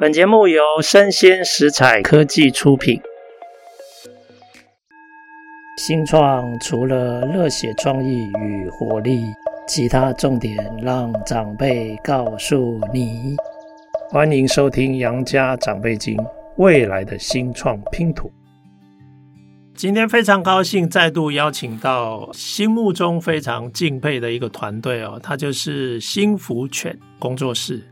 本节目由生鲜食材科技出品。新创除了热血创意与活力，其他重点让长辈告诉你。欢迎收听《杨家长辈经》，未来的新创拼图。今天非常高兴再度邀请到心目中非常敬佩的一个团队哦，他就是新福犬工作室。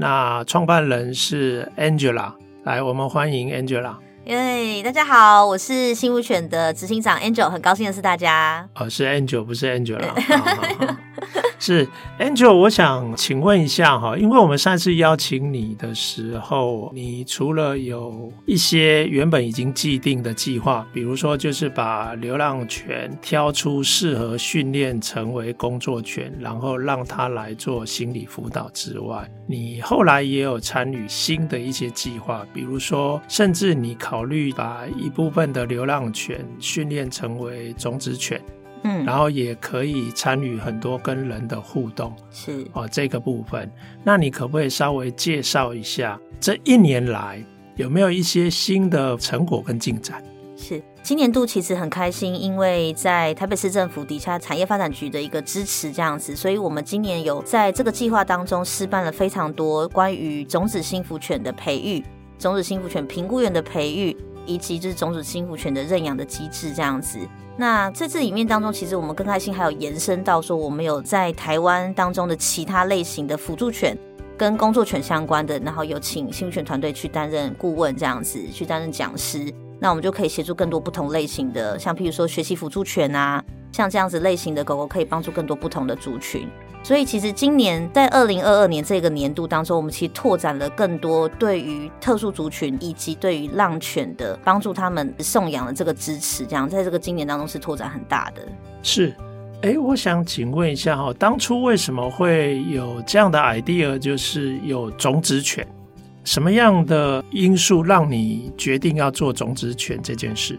那创办人是 Angela，来，我们欢迎 Angela。耶，大家好，我是心福犬的执行长 Angel，很高兴的是大家。哦，是 Angel，不是 Angela。是 Angel，我想请问一下哈，因为我们上次邀请你的时候，你除了有一些原本已经既定的计划，比如说就是把流浪犬挑出适合训练成为工作犬，然后让它来做心理辅导之外，你后来也有参与新的一些计划，比如说甚至你考虑把一部分的流浪犬训练成为种子犬。嗯，然后也可以参与很多跟人的互动，是哦，这个部分。那你可不可以稍微介绍一下这一年来有没有一些新的成果跟进展？是，今年度其实很开心，因为在台北市政府底下产业发展局的一个支持，这样子，所以我们今年有在这个计划当中试办了非常多关于种子幸福犬的培育、种子幸福犬评估员的培育，以及就是种子幸福犬的认养的机制，这样子。那在这里面当中，其实我们更开心，还有延伸到说，我们有在台湾当中的其他类型的辅助犬跟工作犬相关的，然后有请心福犬团队去担任顾问这样子，去担任讲师，那我们就可以协助更多不同类型的，像譬如说学习辅助犬啊，像这样子类型的狗狗，可以帮助更多不同的族群。所以，其实今年在二零二二年这个年度当中，我们其实拓展了更多对于特殊族群以及对于浪犬的帮助，他们送养的这个支持，这样在这个今年当中是拓展很大的。是，哎，我想请问一下哈，当初为什么会有这样的 idea，就是有种子犬？什么样的因素让你决定要做种子犬这件事？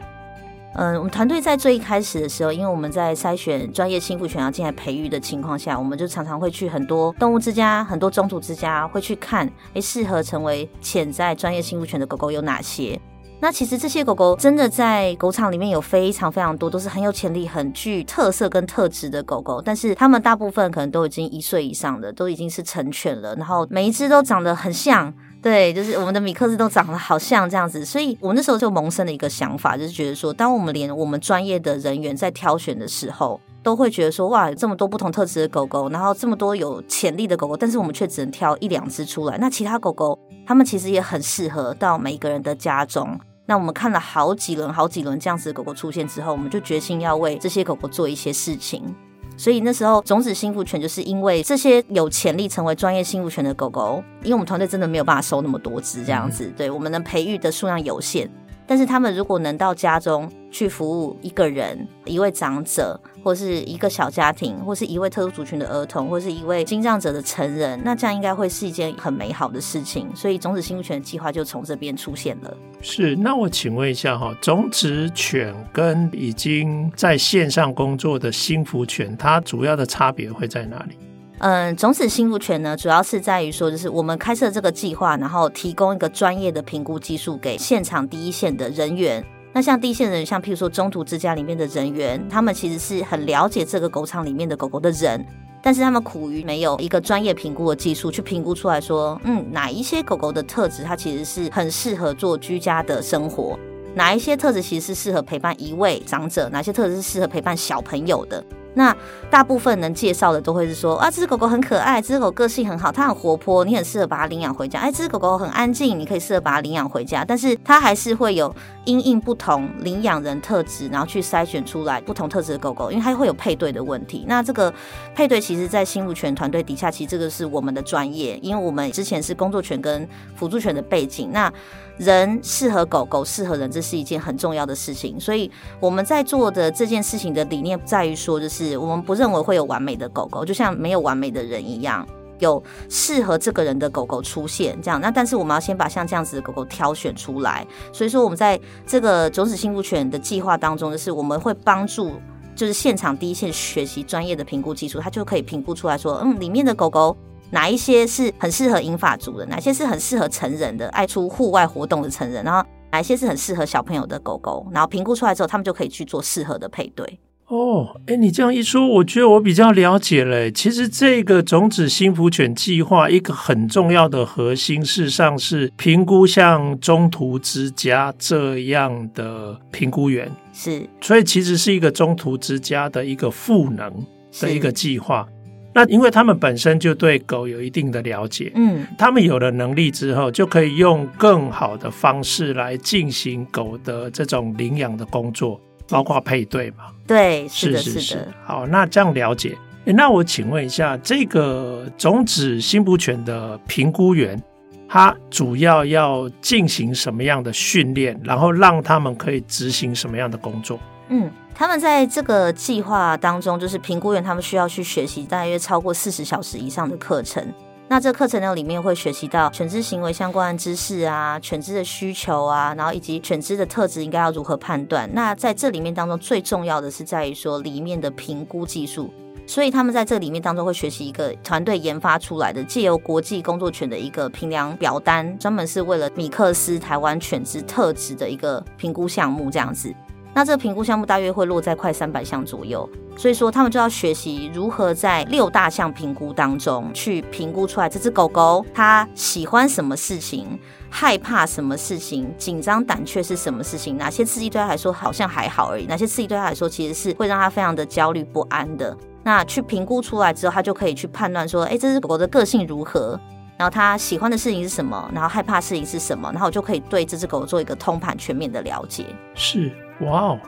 嗯，我们团队在最一开始的时候，因为我们在筛选专业幸福犬要进来培育的情况下，我们就常常会去很多动物之家、很多中途之家，会去看，诶，适合成为潜在专业幸福犬的狗狗有哪些？那其实这些狗狗真的在狗场里面有非常非常多，都是很有潜力、很具特色跟特质的狗狗，但是它们大部分可能都已经一岁以上的，都已经是成犬了，然后每一只都长得很像。对，就是我们的米克斯都长得好像这样子，所以我那时候就萌生了一个想法，就是觉得说，当我们连我们专业的人员在挑选的时候，都会觉得说，哇，有这么多不同特质的狗狗，然后这么多有潜力的狗狗，但是我们却只能挑一两只出来。那其他狗狗，它们其实也很适合到每一个人的家中。那我们看了好几轮、好几轮这样子的狗狗出现之后，我们就决心要为这些狗狗做一些事情。所以那时候，种子幸福犬就是因为这些有潜力成为专业幸福犬的狗狗，因为我们团队真的没有办法收那么多只这样子，对，我们能培育的数量有限。但是他们如果能到家中去服务一个人、一位长者，或是一个小家庭，或是一位特殊族群的儿童，或是一位心脏者的成人，那这样应该会是一件很美好的事情。所以种子心福犬计划就从这边出现了。是，那我请问一下哈，种子犬跟已经在线上工作的心福犬，它主要的差别会在哪里？嗯，种子幸福犬呢，主要是在于说，就是我们开设这个计划，然后提供一个专业的评估技术给现场第一线的人员。那像第一线的人，像譬如说中途之家里面的人员，他们其实是很了解这个狗场里面的狗狗的人，但是他们苦于没有一个专业评估的技术去评估出来说，嗯，哪一些狗狗的特质，它其实是很适合做居家的生活，哪一些特质其实是适合陪伴一位长者，哪些特质是适合陪伴小朋友的。那大部分能介绍的都会是说啊，这只狗狗很可爱，这只狗个性很好，它很活泼，你很适合把它领养回家。哎，这只狗狗很安静，你可以适合把它领养回家。但是它还是会有因应不同领养人特质，然后去筛选出来不同特质的狗狗，因为它会有配对的问题。那这个配对其实，在心福犬团队底下，其实这个是我们的专业，因为我们之前是工作犬跟辅助犬的背景。那人适合狗狗，适合人，这是一件很重要的事情。所以我们在做的这件事情的理念在于说，就是我们不认为会有完美的狗狗，就像没有完美的人一样，有适合这个人的狗狗出现。这样，那但是我们要先把像这样子的狗狗挑选出来。所以说，我们在这个种子幸福犬的计划当中，就是我们会帮助，就是现场第一线学习专业的评估技术，它就可以评估出来说，嗯，里面的狗狗。哪一些是很适合英法族的，哪些是很适合成人的，爱出户外活动的成人，然后哪一些是很适合小朋友的狗狗，然后评估出来之后，他们就可以去做适合的配对。哦，哎，你这样一说，我觉得我比较了解了。其实这个种子幸福犬计划一个很重要的核心，事实上是评估像中途之家这样的评估员，是，所以其实是一个中途之家的一个赋能的一个计划。那因为他们本身就对狗有一定的了解，嗯，他们有了能力之后，就可以用更好的方式来进行狗的这种领养的工作。包括配对嘛？对，是的，是的。好，那这样了解。那我请问一下，这个种子幸福犬的评估员，他主要要进行什么样的训练，然后让他们可以执行什么样的工作？嗯，他们在这个计划当中，就是评估员，他们需要去学习大约超过四十小时以上的课程。那这课程呢，里面会学习到犬只行为相关的知识啊，犬只的需求啊，然后以及犬只的特质应该要如何判断。那在这里面当中，最重要的是在于说里面的评估技术。所以他们在这里面当中会学习一个团队研发出来的，借由国际工作犬的一个评量表单，专门是为了米克斯台湾犬只特质的一个评估项目这样子。那这个评估项目大约会落在快三百项左右，所以说他们就要学习如何在六大项评估当中去评估出来这只狗狗它喜欢什么事情，害怕什么事情，紧张胆怯是什么事情，哪些刺激对他来说好像还好而已，哪些刺激对他来说其实是会让他非常的焦虑不安的。那去评估出来之后，他就可以去判断说，哎，这只狗狗的个性如何，然后他喜欢的事情是什么，然后害怕事情是什么，然后就可以对这只狗做一个通盘全面的了解。是。哇哦！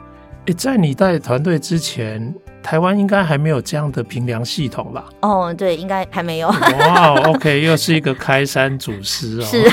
诶，在你带团队之前，台湾应该还没有这样的评量系统吧？哦，对，应该还没有。哇哦，OK，又是一个开山祖师哦。是，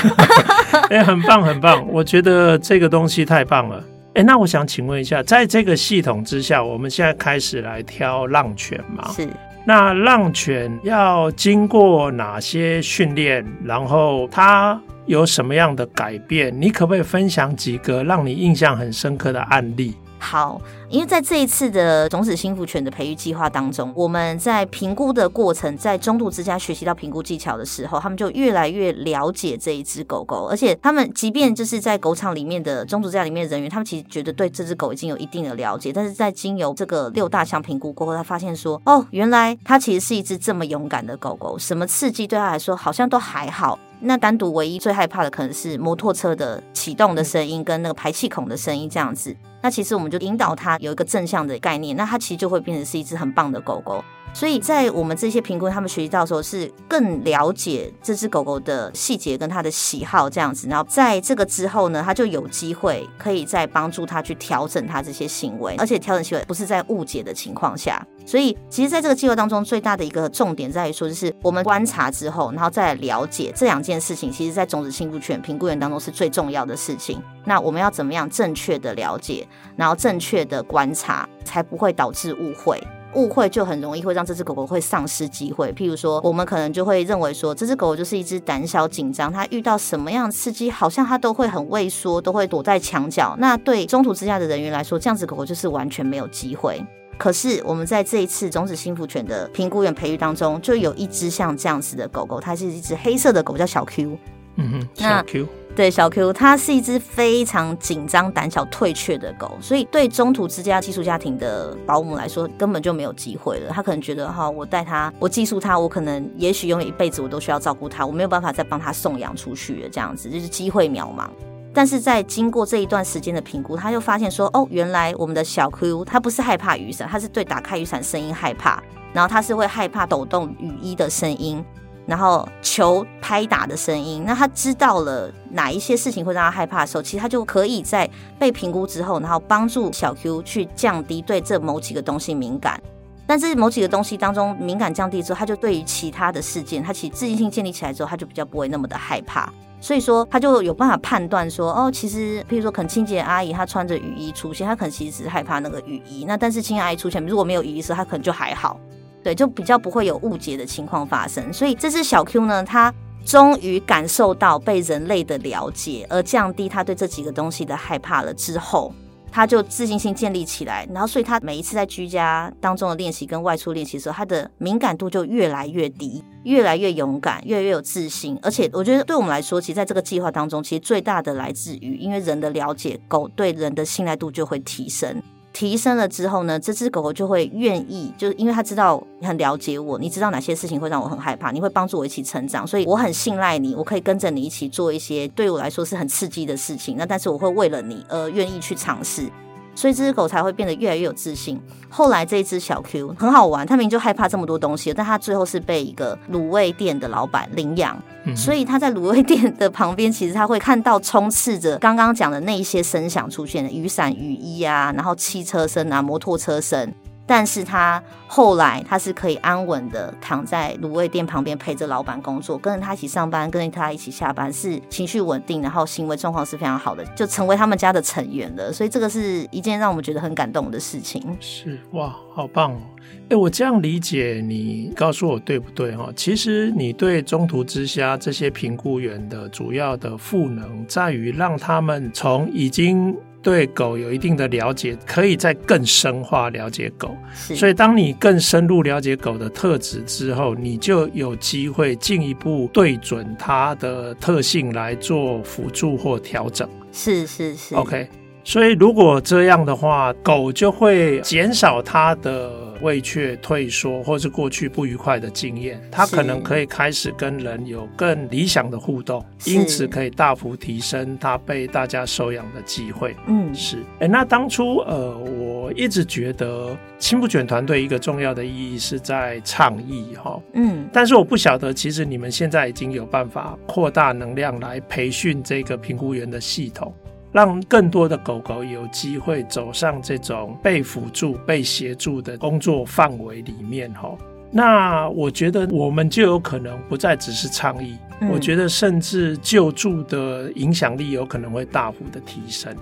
哎，很棒，很棒！我觉得这个东西太棒了。哎，那我想请问一下，在这个系统之下，我们现在开始来挑浪犬吗？是。那浪犬要经过哪些训练？然后它有什么样的改变？你可不可以分享几个让你印象很深刻的案例？好，因为在这一次的种子幸福犬的培育计划当中，我们在评估的过程，在中度之家学习到评估技巧的时候，他们就越来越了解这一只狗狗，而且他们即便就是在狗场里面的中途之家里面的人员，他们其实觉得对这只狗已经有一定的了解，但是在经由这个六大项评估过后，他发现说，哦，原来它其实是一只这么勇敢的狗狗，什么刺激对他来说好像都还好。那单独唯一最害怕的可能是摩托车的启动的声音跟那个排气孔的声音这样子。那其实我们就引导它有一个正向的概念，那它其实就会变成是一只很棒的狗狗。所以在我们这些评估他们学习到的时候，是更了解这只狗狗的细节跟它的喜好这样子。然后在这个之后呢，它就有机会可以再帮助它去调整它这些行为，而且调整行为不是在误解的情况下。所以其实在这个计划当中，最大的一个重点在于说，就是我们观察之后，然后再了解这两件事情，其实在种子幸福犬评估员当中是最重要的事情。那我们要怎么样正确的了解，然后正确的观察，才不会导致误会。误会就很容易会让这只狗狗会丧失机会。譬如说，我们可能就会认为说，这只狗狗就是一只胆小紧张，它遇到什么样的刺激，好像它都会很畏缩，都会躲在墙角。那对中途之家的人员来说，这样子狗狗就是完全没有机会。可是我们在这一次种子幸福犬的评估员培育当中，就有一只像这样子的狗狗，它是一只黑色的狗，叫小 Q。嗯哼，小 Q。对，小 Q，它是一只非常紧张、胆小、退却的狗，所以对中途之家寄宿家庭的保姆来说，根本就没有机会了。他可能觉得，哈，我带它，我寄宿它，我可能也许永远一辈子我都需要照顾它，我没有办法再帮它送养出去了，这样子就是机会渺茫。但是在经过这一段时间的评估，他就发现说，哦，原来我们的小 Q，它不是害怕雨伞，它是对打开雨伞声音害怕，然后它是会害怕抖动雨衣的声音。然后球拍打的声音，那他知道了哪一些事情会让他害怕的时候，其实他就可以在被评估之后，然后帮助小 Q 去降低对这某几个东西敏感。但是某几个东西当中敏感降低之后，他就对于其他的事件，他其实自信心建立起来之后，他就比较不会那么的害怕。所以说，他就有办法判断说，哦，其实，譬如说，可能清洁阿姨她穿着雨衣出现，她可能其实只是害怕那个雨衣。那但是清洁阿姨出现，如果没有雨衣时，她可能就还好。对，就比较不会有误解的情况发生，所以这只小 Q 呢，它终于感受到被人类的了解，而降低他对这几个东西的害怕了之后，他就自信心建立起来，然后所以他每一次在居家当中的练习跟外出练习的时候，他的敏感度就越来越低，越来越勇敢，越来越有自信。而且我觉得对我们来说，其实在这个计划当中，其实最大的来自于因为人的了解，狗对人的信赖度就会提升。提升了之后呢，这只狗狗就会愿意，就是因为它知道你很了解我，你知道哪些事情会让我很害怕，你会帮助我一起成长，所以我很信赖你，我可以跟着你一起做一些对我来说是很刺激的事情。那但是我会为了你而愿意去尝试。所以这只狗才会变得越来越有自信。后来这一只小 Q 很好玩，它明明就害怕这么多东西，但它最后是被一个卤味店的老板领养。嗯、所以他在卤味店的旁边，其实他会看到充斥着刚刚讲的那一些声响出现的雨伞、雨衣啊，然后汽车声啊、摩托车声。但是他后来他是可以安稳的躺在卤味店旁边陪着老板工作，跟着他一起上班，跟着他一起下班，是情绪稳定，然后行为状况是非常好的，就成为他们家的成员了。所以这个是一件让我们觉得很感动的事情。是哇，好棒哦！哎，我这样理解，你告诉我对不对哈？其实你对中途之家这些评估员的主要的赋能，在于让他们从已经。对狗有一定的了解，可以再更深化了解狗。所以，当你更深入了解狗的特质之后，你就有机会进一步对准它的特性来做辅助或调整。是是是。OK，所以如果这样的话，狗就会减少它的。畏怯、退缩，或是过去不愉快的经验，它可能可以开始跟人有更理想的互动，因此可以大幅提升它被大家收养的机会。嗯，是。哎，那当初呃，我一直觉得青不卷团队一个重要的意义是在倡议哈。嗯，但是我不晓得，其实你们现在已经有办法扩大能量来培训这个评估员的系统。让更多的狗狗有机会走上这种被辅助、被协助的工作范围里面，哈，那我觉得我们就有可能不再只是倡议，嗯、我觉得甚至救助的影响力有可能会大幅的提升。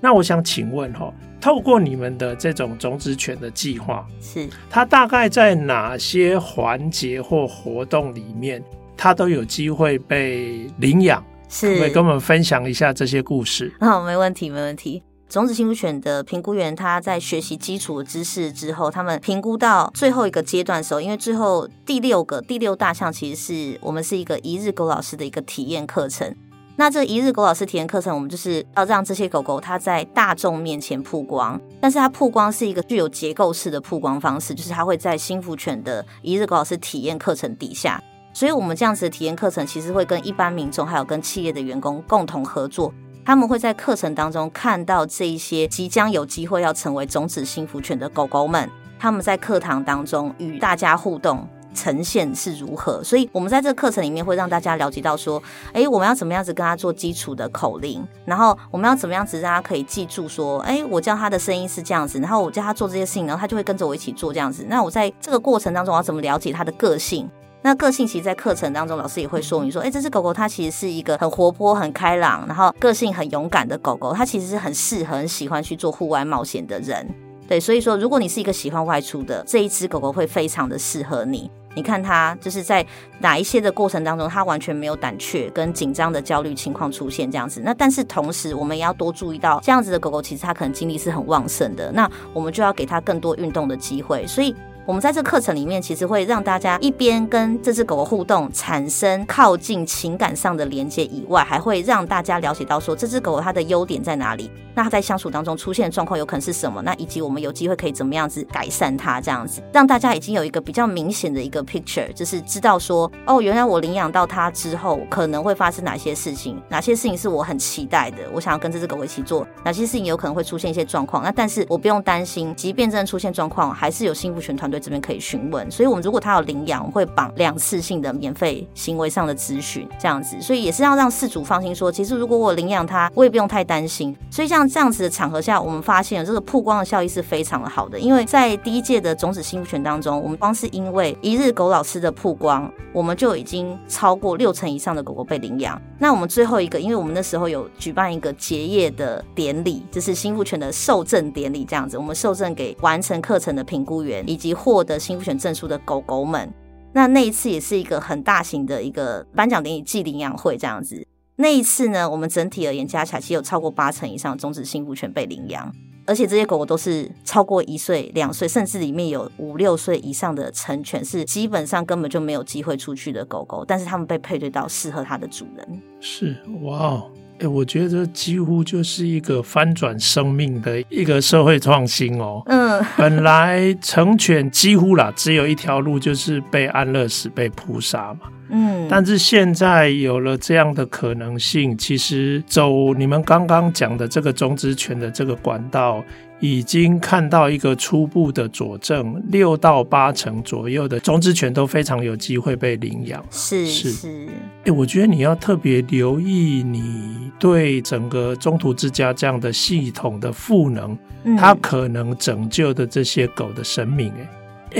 那我想请问，哈，透过你们的这种种子犬的计划，是它大概在哪些环节或活动里面，它都有机会被领养？是，可以跟我们分享一下这些故事。好，没问题，没问题。种子幸福犬的评估员，他在学习基础的知识之后，他们评估到最后一个阶段的时候，因为最后第六个第六大项，其实是我们是一个一日狗老师的一个体验课程。那这一日狗老师体验课程，我们就是要让这些狗狗它在大众面前曝光，但是它曝光是一个具有结构式的曝光方式，就是它会在幸福犬的一日狗老师体验课程底下。所以，我们这样子的体验课程，其实会跟一般民众，还有跟企业的员工共同合作。他们会在课程当中看到这一些即将有机会要成为种子幸福犬的狗狗们，他们在课堂当中与大家互动呈现是如何。所以，我们在这个课程里面会让大家了解到说，哎，我们要怎么样子跟他做基础的口令，然后我们要怎么样子让他可以记住说，哎，我叫他的声音是这样子，然后我叫他做这些事情，然后他就会跟着我一起做这样子。那我在这个过程当中，我要怎么了解他的个性？那个性其实，在课程当中，老师也会说明说，哎，这只狗狗它其实是一个很活泼、很开朗，然后个性很勇敢的狗狗。它其实是很适合、很喜欢去做户外冒险的人。对，所以说，如果你是一个喜欢外出的，这一只狗狗会非常的适合你。你看它就是在哪一些的过程当中，它完全没有胆怯跟紧张的焦虑情况出现这样子。那但是同时，我们也要多注意到，这样子的狗狗其实它可能精力是很旺盛的。那我们就要给它更多运动的机会。所以。我们在这课程里面，其实会让大家一边跟这只狗狗互动，产生靠近情感上的连接以外，还会让大家了解到说，这只狗狗它的优点在哪里，那它在相处当中出现的状况有可能是什么，那以及我们有机会可以怎么样子改善它，这样子让大家已经有一个比较明显的一个 picture，就是知道说，哦，原来我领养到它之后可能会发生哪些事情，哪些事情是我很期待的，我想要跟这只狗狗一起做，哪些事情有可能会出现一些状况，那但是我不用担心，即便真的出现状况，还是有幸福犬团队。这边可以询问，所以我们如果他有领养，会绑两次性的免费行为上的咨询，这样子，所以也是要让饲主放心说，其实如果我领养他，我也不用太担心。所以像这样子的场合下，我们发现这个曝光的效益是非常的好的，因为在第一届的种子幸福犬当中，我们光是因为一日狗老师的曝光，我们就已经超过六成以上的狗狗被领养。那我们最后一个，因为我们那时候有举办一个结业的典礼，就是幸福犬的受证典礼，这样子，我们受证给完成课程的评估员以及获得幸福犬证书的狗狗们，那那一次也是一个很大型的一个颁奖典礼暨领养会这样子。那一次呢，我们整体而言加起来，其实有超过八成以上终止幸福犬被领养。而且这些狗狗都是超过一岁、两岁，甚至里面有五六岁以上的成犬，是基本上根本就没有机会出去的狗狗，但是他们被配对到适合它的主人。是，哇。哎，我觉得这几乎就是一个翻转生命的一个社会创新哦。嗯，本来成犬几乎啦，只有一条路，就是被安乐死、被扑杀嘛。嗯，但是现在有了这样的可能性，其实走你们刚刚讲的这个种子犬的这个管道。已经看到一个初步的佐证，六到八成左右的种子犬都非常有机会被领养。是是，哎，欸，我觉得你要特别留意，你对整个中途之家这样的系统的赋能，嗯，它可能拯救的这些狗的生命，欸。哎，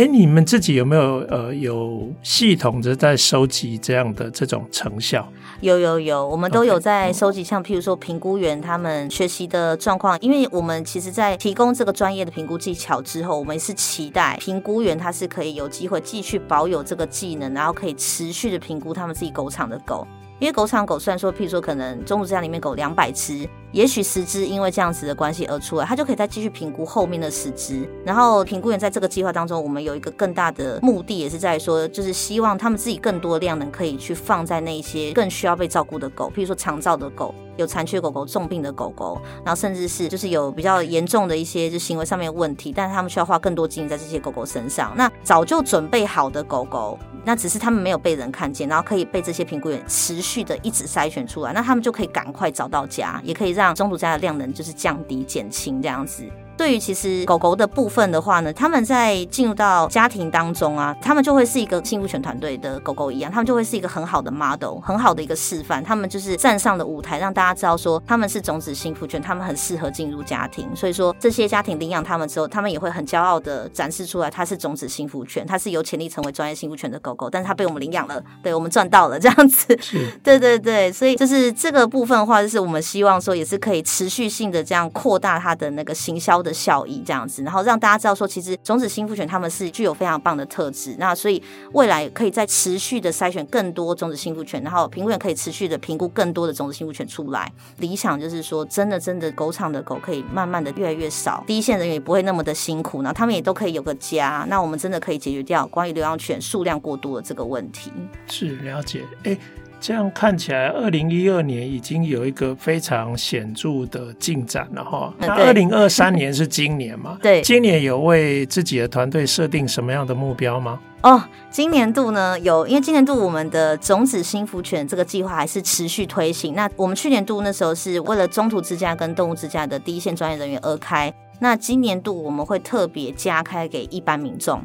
你们自己有没有呃有系统的在收集这样的这种成效？有有有，我们都有在收集，像譬如说评估员他们学习的状况，因为我们其实在提供这个专业的评估技巧之后，我们是期待评估员他是可以有机会继续保有这个技能，然后可以持续的评估他们自己狗场的狗。因为狗场狗虽然说，譬如说可能中午之家里面狗两百只，也许十只因为这样子的关系而出来，它就可以再继续评估后面的十只。然后评估员在这个计划当中，我们有一个更大的目的，也是在说，就是希望他们自己更多的量能可以去放在那些更需要被照顾的狗，譬如说长照的狗。有残缺狗狗、重病的狗狗，然后甚至是就是有比较严重的一些就行为上面问题，但是他们需要花更多精力在这些狗狗身上。那早就准备好的狗狗，那只是他们没有被人看见，然后可以被这些评估员持续的一直筛选出来，那他们就可以赶快找到家，也可以让中途家的量能就是降低减轻这样子。对于其实狗狗的部分的话呢，他们在进入到家庭当中啊，他们就会是一个幸福犬团队的狗狗一样，他们就会是一个很好的 model，很好的一个示范。他们就是站上了舞台，让大家知道说他们是种子幸福犬，他们很适合进入家庭。所以说这些家庭领养他们之后，他们也会很骄傲的展示出来，它是种子幸福犬，它是有潜力成为专业幸福犬的狗狗，但是它被我们领养了，对，我们赚到了这样子。对对对，所以就是这个部分的话，就是我们希望说也是可以持续性的这样扩大它的那个行销的效益，这样子。然后让大家知道说，其实种子幸福犬他们是具有非常棒的特质，那所以未来可以再持续的筛选更多种子幸福犬，然后评估员可以持续的评估更多的种子幸福犬出来。理想就是说，真的真的狗场的狗可以慢慢的越来越少，第一线人员也不会那么的辛苦，然后他们也都可以有个家。那我们真的可以解决掉关于流浪犬数量过多的这个问题。是了解，哎。这样看起来，二零一二年已经有一个非常显著的进展了哈。那二零二三年是今年嘛？对，今年有为自己的团队设定什么样的目标吗？哦，今年度呢有，因为今年度我们的种子幸福犬这个计划还是持续推行。那我们去年度那时候是为了中途之家跟动物之家的第一线专业人员而开，那今年度我们会特别加开给一般民众。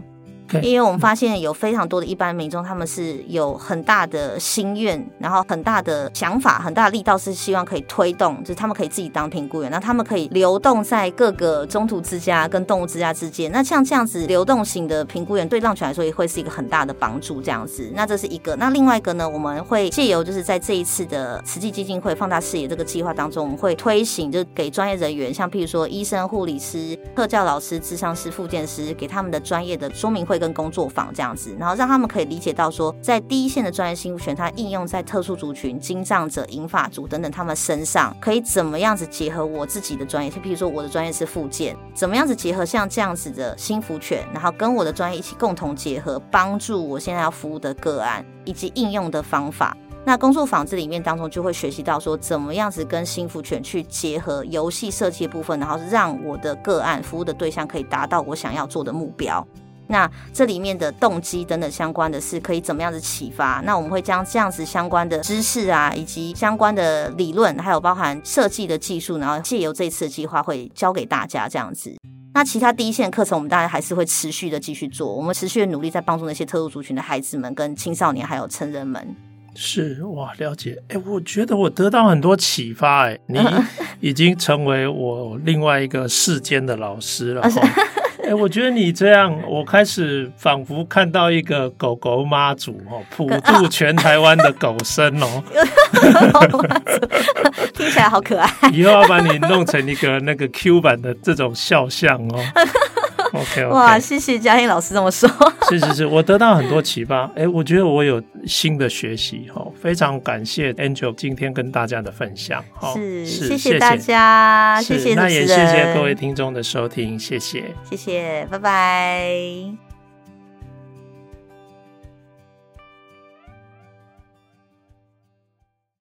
因为我们发现有非常多的一般民众，他们是有很大的心愿，然后很大的想法，很大的力道，是希望可以推动，就是他们可以自己当评估员，那他们可以流动在各个中途之家跟动物之家之间。那像这样子流动型的评估员，对浪犬来说也会是一个很大的帮助。这样子，那这是一个。那另外一个呢，我们会借由就是在这一次的慈济基金会放大视野这个计划当中，我们会推行，就是给专业人员，像譬如说医生、护理师、特教老师、智商师、复健师，给他们的专业的说明会。会跟工作坊这样子，然后让他们可以理解到说，在第一线的专业幸福犬，它应用在特殊族群、精障者、银发族等等他们身上，可以怎么样子结合我自己的专业？就譬如说，我的专业是复健，怎么样子结合像这样子的幸福犬，然后跟我的专业一起共同结合，帮助我现在要服务的个案以及应用的方法。那工作坊这里面当中就会学习到说，怎么样子跟幸福犬去结合游戏设计的部分，然后让我的个案服务的对象可以达到我想要做的目标。那这里面的动机等等相关的是可以怎么样子启发？那我们会将这样子相关的知识啊，以及相关的理论，还有包含设计的技术，然后借由这次的计划会教给大家这样子。那其他第一线课程，我们当然还是会持续的继续做，我们持续的努力在帮助那些特殊族群的孩子们、跟青少年还有成人们。是哇，了解。哎，我觉得我得到很多启发。哎，你 已经成为我另外一个世间的老师了。哎、欸，我觉得你这样，我开始仿佛看到一个狗狗妈祖哦，普渡全台湾的狗生哦，听起来好可爱。以后要把你弄成一个那个 Q 版的这种肖像哦。OK，哇，谢谢嘉欣老师这么说。是是是，我得到很多启发。哎，我觉得我有新的学习哈，非常感谢 Angel 今天跟大家的分享。是，谢谢大家，谢谢。那也谢谢各位听众的收听，谢谢，谢谢，拜拜。